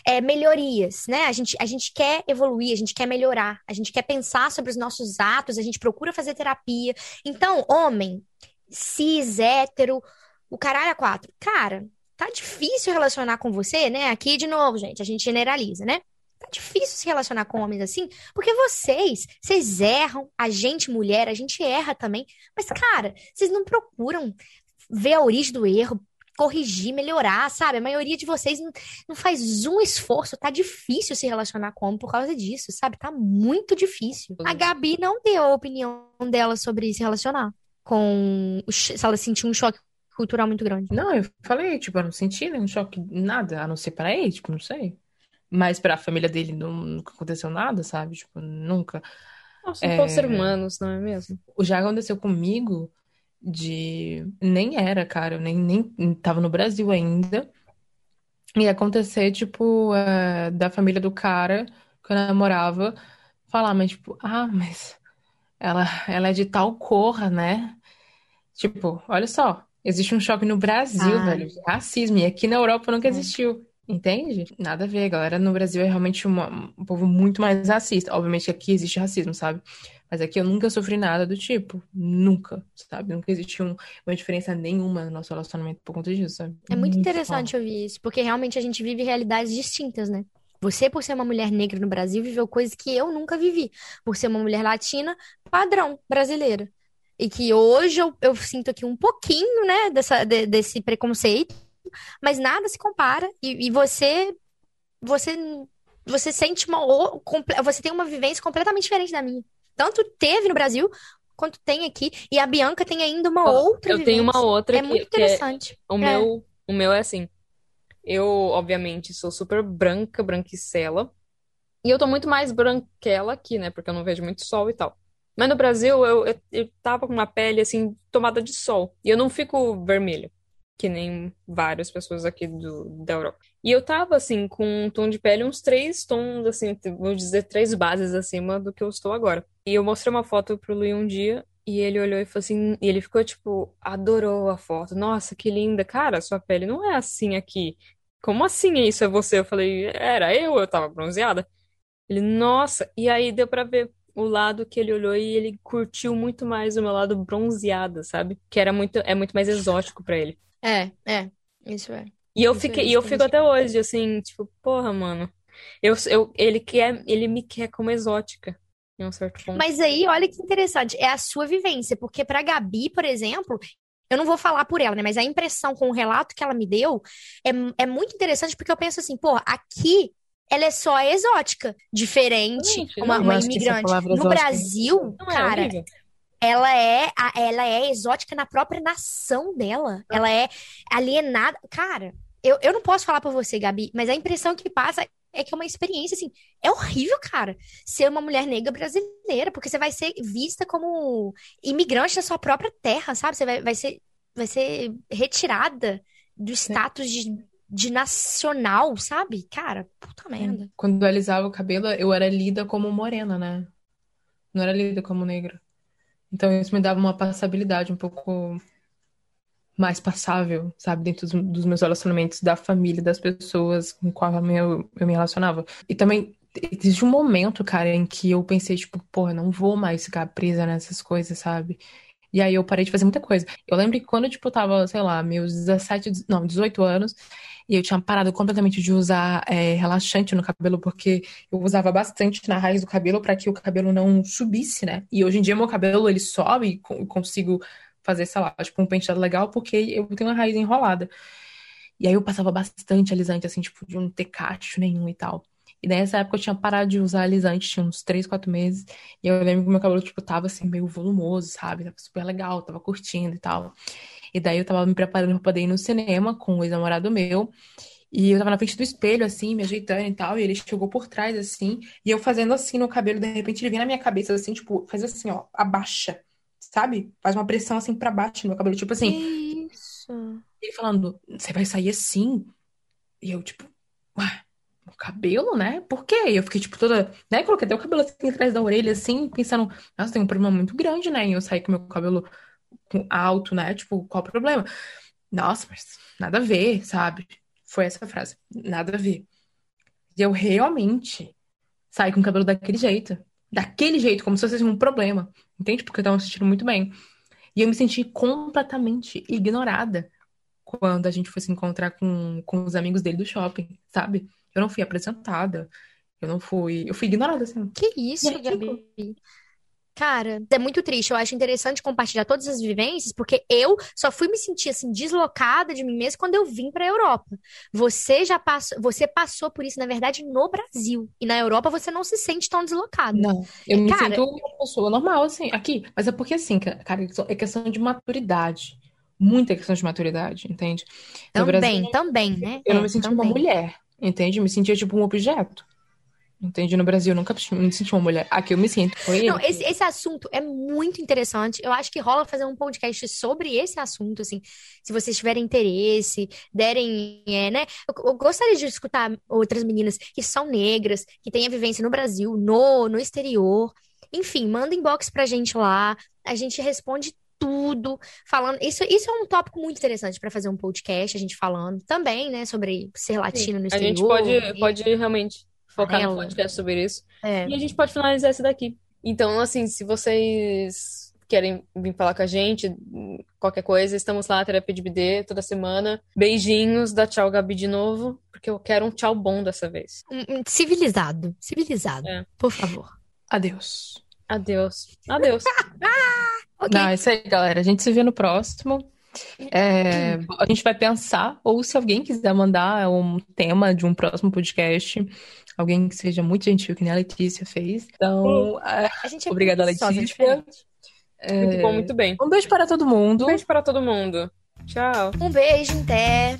é melhorias, né? A gente, a gente quer evoluir, a gente quer melhorar, a gente quer pensar sobre os nossos atos, a gente procura fazer terapia. Então, homem, cis, hétero, o caralho a quatro. Cara, tá difícil relacionar com você, né? Aqui, de novo, gente, a gente generaliza, né? Tá difícil se relacionar com homens assim, porque vocês, vocês erram, a gente, mulher, a gente erra também. Mas, cara, vocês não procuram ver a origem do erro, corrigir, melhorar, sabe? A maioria de vocês não, não faz um esforço. Tá difícil se relacionar com homem por causa disso, sabe? Tá muito difícil. A Gabi não deu a opinião dela sobre se relacionar com. Se ela sentiu um choque cultural muito grande. Não, eu falei, tipo, eu não senti nenhum choque, nada, a não ser para ele, tipo, não sei. Mas pra família dele não, nunca aconteceu nada, sabe? Tipo, nunca. Nossa, é... ser humanos, não é mesmo? O já aconteceu comigo de. Nem era, cara, eu nem, nem tava no Brasil ainda. E acontecer, tipo, é, da família do cara que eu namorava falar, mas, tipo, ah, mas ela, ela é de tal cor, né? Tipo, olha só, Existe um choque no Brasil, ah. velho, de racismo, e aqui na Europa nunca existiu. Entende? Nada a ver, galera. No Brasil é realmente uma, um povo muito mais racista. Obviamente que aqui existe racismo, sabe? Mas aqui eu nunca sofri nada do tipo. Nunca, sabe? Nunca existiu um, uma diferença nenhuma no nosso relacionamento por conta disso, sabe? É muito, muito interessante ouvir isso, porque realmente a gente vive realidades distintas, né? Você, por ser uma mulher negra no Brasil, viveu coisas que eu nunca vivi. Por ser uma mulher latina, padrão brasileira. e que hoje eu, eu sinto aqui um pouquinho, né, dessa, de, desse preconceito, mas nada se compara. E, e você, você, você sente uma, você tem uma vivência completamente diferente da minha. Tanto teve no Brasil quanto tem aqui. E a Bianca tem ainda uma outra Eu vivência. tenho uma outra É que, muito é- interessante. o meu, o meu é assim. Eu, obviamente, sou super branca, branquicela. E eu tô muito mais branquela aqui, né? Porque eu não vejo muito sol e tal. Mas no Brasil, eu, eu, eu tava com uma pele, assim, tomada de sol. E eu não fico vermelha, que nem várias pessoas aqui do, da Europa. E eu tava, assim, com um tom de pele, uns três tons, assim, vou dizer, três bases acima do que eu estou agora. E eu mostrei uma foto pro Luiz um dia, e ele olhou e falou assim, e ele ficou, tipo, adorou a foto. Nossa, que linda. Cara, sua pele não é assim aqui. Como assim isso é você? Eu falei, era eu, eu tava bronzeada. Ele, nossa, e aí deu pra ver o lado que ele olhou e ele curtiu muito mais o meu lado bronzeada, sabe? Que era muito, é muito mais exótico pra ele. É, é. Isso é. E eu fiquei, é e eu fico até hoje, assim, tipo, porra, mano. Eu, eu, ele quer, ele me quer como exótica, em um certo ponto. Mas aí, olha que interessante, é a sua vivência, porque pra Gabi, por exemplo, eu não vou falar por ela, né? Mas a impressão com o relato que ela me deu é, é muito interessante, porque eu penso assim, pô, aqui ela é só exótica, diferente, Exatamente, uma, uma imigrante. No Brasil, Não é cara, horrível? ela é, ela é exótica na própria nação dela. Ela é alienada. Cara, eu, eu não posso falar por você, Gabi, mas a impressão que passa é que é uma experiência, assim, é horrível, cara, ser uma mulher negra brasileira, porque você vai ser vista como imigrante da sua própria terra, sabe? Você vai, vai ser, vai ser retirada do status de, de nacional, sabe? Cara, puta merda. Quando eu alisava o cabelo, eu era lida como morena, né? Não era lida como negra. Então isso me dava uma passabilidade um pouco mais passável, sabe? Dentro dos, dos meus relacionamentos, da família, das pessoas com qual eu, eu me relacionava. E também existe um momento, cara, em que eu pensei, tipo, porra, não vou mais ficar presa nessas coisas, sabe? E aí eu parei de fazer muita coisa. Eu lembro que quando, tipo, eu tava, sei lá, meus 17, não, 18 anos, e eu tinha parado completamente de usar é, relaxante no cabelo, porque eu usava bastante na raiz do cabelo para que o cabelo não subisse, né? E hoje em dia meu cabelo, ele sobe e co- consigo fazer, sei lá, tipo, um penteado legal, porque eu tenho a raiz enrolada. E aí eu passava bastante alisante, assim, tipo, de não ter cacho nenhum e tal. E nessa época eu tinha parado de usar alisante, tinha uns 3, 4 meses. E eu lembro que meu cabelo, tipo, tava assim, meio volumoso, sabe? Tava super legal, tava curtindo e tal. E daí eu tava me preparando pra poder ir no cinema com o ex-namorado meu. E eu tava na frente do espelho, assim, me ajeitando e tal. E ele chegou por trás, assim. E eu fazendo assim no cabelo, de repente ele vem na minha cabeça, assim, tipo, faz assim, ó, abaixa. Sabe? Faz uma pressão assim pra baixo no meu cabelo, tipo assim. Que isso? Ele falando, você vai sair assim? E eu, tipo, ué, o cabelo, né? Por quê? E eu fiquei, tipo, toda, né? Coloquei até o cabelo assim atrás da orelha, assim, pensando, nossa, tem um problema muito grande, né? E eu saí com meu cabelo alto, né? Tipo, qual o problema? Nossa, mas nada a ver, sabe? Foi essa frase, nada a ver. E eu realmente saí com o cabelo daquele jeito. Daquele jeito, como se fosse um problema. Entende? Porque eu tava me sentindo muito bem. E eu me senti completamente ignorada quando a gente foi se encontrar com, com os amigos dele do shopping, sabe? Eu não fui apresentada. Eu não fui. Eu fui ignorada, assim. Que isso, ridículo. Gabi? Cara, é muito triste. Eu acho interessante compartilhar todas as vivências, porque eu só fui me sentir assim deslocada de mim mesma quando eu vim para a Europa. Você já passou, você passou por isso, na verdade, no Brasil. E na Europa você não se sente tão deslocada. Não, eu me Cara- sinto uma pessoa normal, assim, aqui. Mas é porque, assim, ca- cara, é questão de maturidade. Muita questão de maturidade, entende? Também, Brasil, também, né? eu não É, me sentia uma mulher, entende? Eu me sentia tipo um objeto. Entende? No Brasil, eu nunca me senti uma mulher. Aqui eu me sinto. Foi Não, esse, esse assunto é muito interessante. Eu acho que rola fazer um podcast sobre esse assunto, assim. Se vocês tiverem interesse, derem, é, né? Eu, eu gostaria de escutar outras meninas que são negras, que têm a vivência no Brasil, no, no exterior. Enfim, manda inbox pra gente lá. A gente responde tudo, falando. Isso, isso é um tópico muito interessante pra fazer um podcast, a gente falando também, né? Sobre ser latino no A exterior. gente pode, e- pode realmente focar no Amarela. podcast sobre isso. é. E a gente pode finalizar esse daqui. Então, assim, se vocês querem vir falar com a gente, qualquer coisa, estamos lá, Terapia de BD, toda semana. Beijinhos, dá tchau, Gabi, de novo, porque eu quero um tchau bom dessa vez. Civilizado. Civilizado. É. Por favor. Adeus. Adeus. Adeus. Okay. Não, é isso aí, galera. A gente se vê no próximo. É, a gente vai pensar, ou se alguém quiser mandar um tema de um próximo podcast, alguém que seja muito gentil, que nem a Letícia fez. Então, é, é obrigada, Letícia. É, muito bom, muito bem. Um beijo para todo mundo. Um beijo para todo mundo. Tchau. Um beijo, até.